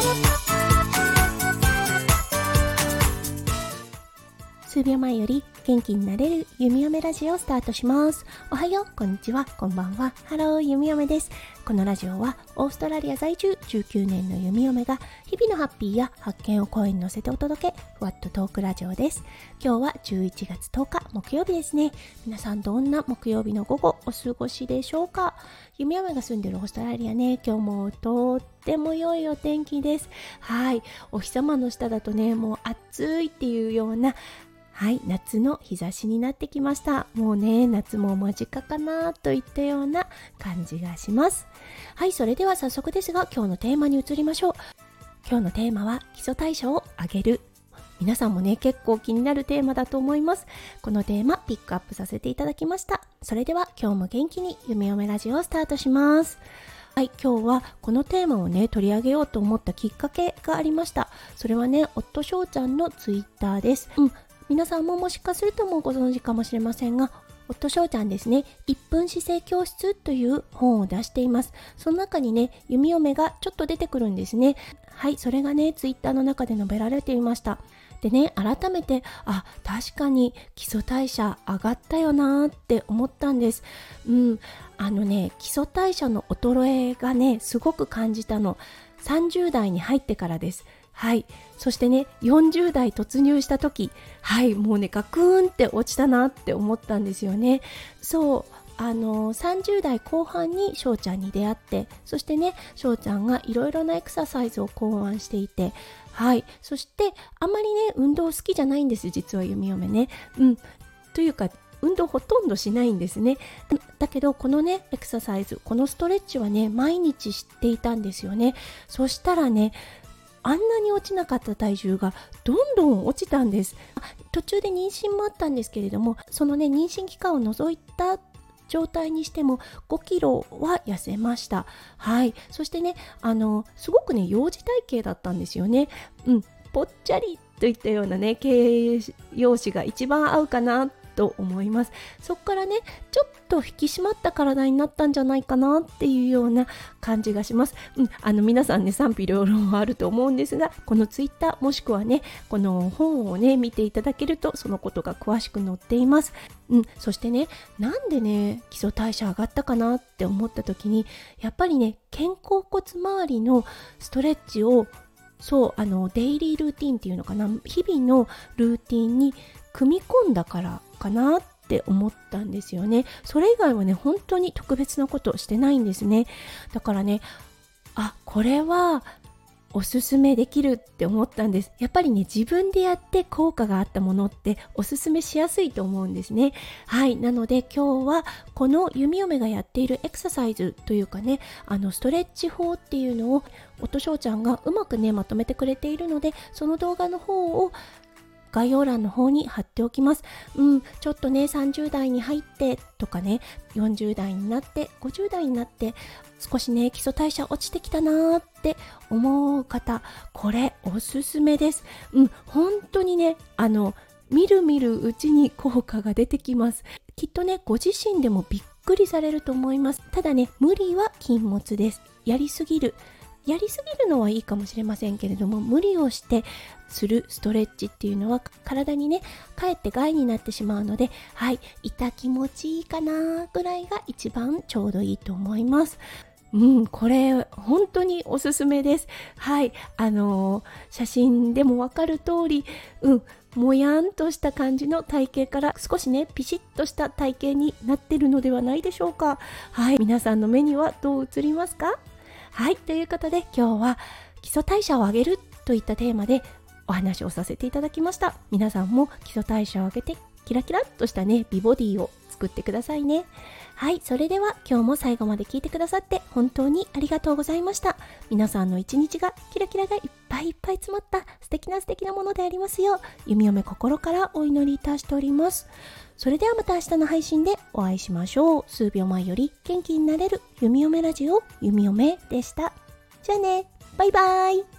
Thank you. 数秒前より元気になれる弓嫁ラジオをスタートします。おはよう、こんにちは、こんばんは。 Hello、弓嫁です。このラジオはオーストラリア在住19年の弓嫁が日々のハッピーや発見を声に乗せてお届け、ふわっとトークラジオです。今日は11月10日木曜日ですね。皆さんどんな木曜日の午後お過ごしでしょうか？弓嫁が住んでるオーストラリアね、今日もとっても良いお天気です。はい。お日様の下だとね、もう暑いっていうようなはい夏の日差しになってきました。もうね夏も間近かなといったような感じがします。はいそれでは早速ですが今日のテーマに移りましょう。今日のテーマは基礎代謝を上げる。皆さんもね結構気になるテーマだと思います。このテーマピックアップさせていただきました。それでは今日も元気に夢嫁ラジオをスタートします。はい、今日はこのテーマをね、取り上げようと思ったきっかけがありました。それはね、夫翔ちゃんのツイッターです。うん、皆さんももしかするともうご存知かもしれませんが夫翔ちゃんですね、1分姿勢教室という本を出しています。その中にね、弓嫁がちょっと出てくるんですね。はい、それがね、ツイッターの中で述べられていました。でね、改めて、あ、確かに基礎代謝上がったよなって思ったんです。うん、あのね、基礎代謝の衰えがね、すごく感じたの。30代に入ってからです。はい。そしてね、40代突入した時、はい、もうね、ガクーンって落ちたなって思ったんですよね。そう。あの30代後半に翔ちゃんに出会ってそしてね翔ちゃんがいろいろなエクササイズを考案していてはいそしてあまりね運動好きじゃないんです実は弓嫁ねうんというか運動ほとんどしないんですね。だけどこのねエクササイズこのストレッチはね毎日知っていたんですよね。そしたらねあんなに落ちなかった体重がどんどん落ちたんです。途中で妊娠もあったんですけれどもそのね妊娠期間を除いた状態にしても5キロは痩せました。はい。そしてねあのすごくね幼児体型だったんですよね。うん。ぽっちゃりといったようなね形容詞が一番合うかなと思います。そこからねちょっと引き締まった体になったんじゃないかなっていうような感じがします、うん、あの皆さんね賛否両論はあると思うんですがこのツイッターもしくはねこの本をね見ていただけるとそのことが詳しく載っています。うん、そしてねなんでね基礎代謝上がったかなって思った時にやっぱりね肩甲骨周りのストレッチをそうあのデイリールーティンっていうのかな日々のルーティンに組み込んだからかなって思ったんですよね。それ以外はね本当に特別なことしてないんですね。だからねあこれはおすすめできるって思ったんです。やっぱりね自分でやって効果があったものっておすすめしやすいと思うんですね。はい。なので今日はこの弓嫁がやっているエクササイズというかねあのストレッチ法っていうのを音翔ちゃんがうまくねまとめてくれているのでその動画の方を概要欄の方に貼っておきます。うん、ちょっとね、30代に入ってとかね、40代になって、50代になって、少しね、基礎代謝落ちてきたなーって思う方、これおすすめです。うん、本当にね、あの、みるみるうちに効果が出てきます。きっとね、ご自身でもびっくりされると思います。ただね、無理は禁物です。やりすぎる。やりすぎるのはいいかもしれませんけれども無理をしてするストレッチっていうのは体にねかえって害になってしまうのではい痛気持ちいいかなぐらいが一番ちょうどいいと思いますうん、これ本当におすすめです。はい、あのー、写真でもわかる通り、うん、もやんとした感じの体型から少しね、ピシッとした体型になってるのではないでしょうか。はい、皆さんの目にはどう映りますか？はい、ということで今日は基礎代謝を上げるといったテーマでお話をさせていただきました。皆さんも基礎代謝を上げてキラキラっとしたね、美ボディを作ってくださいね。はい、それでは今日も最後まで聞いてくださって本当にありがとうございました。皆さんの一日がキラキラがいっぱいいっぱい詰まった素敵な素敵なものでありますよう、弓嫁心からお祈りいたしております。それではまた明日の配信でお会いしましょう。数秒前より元気になれる弓嫁ラジオ弓嫁でした。じゃあね、バイバイ。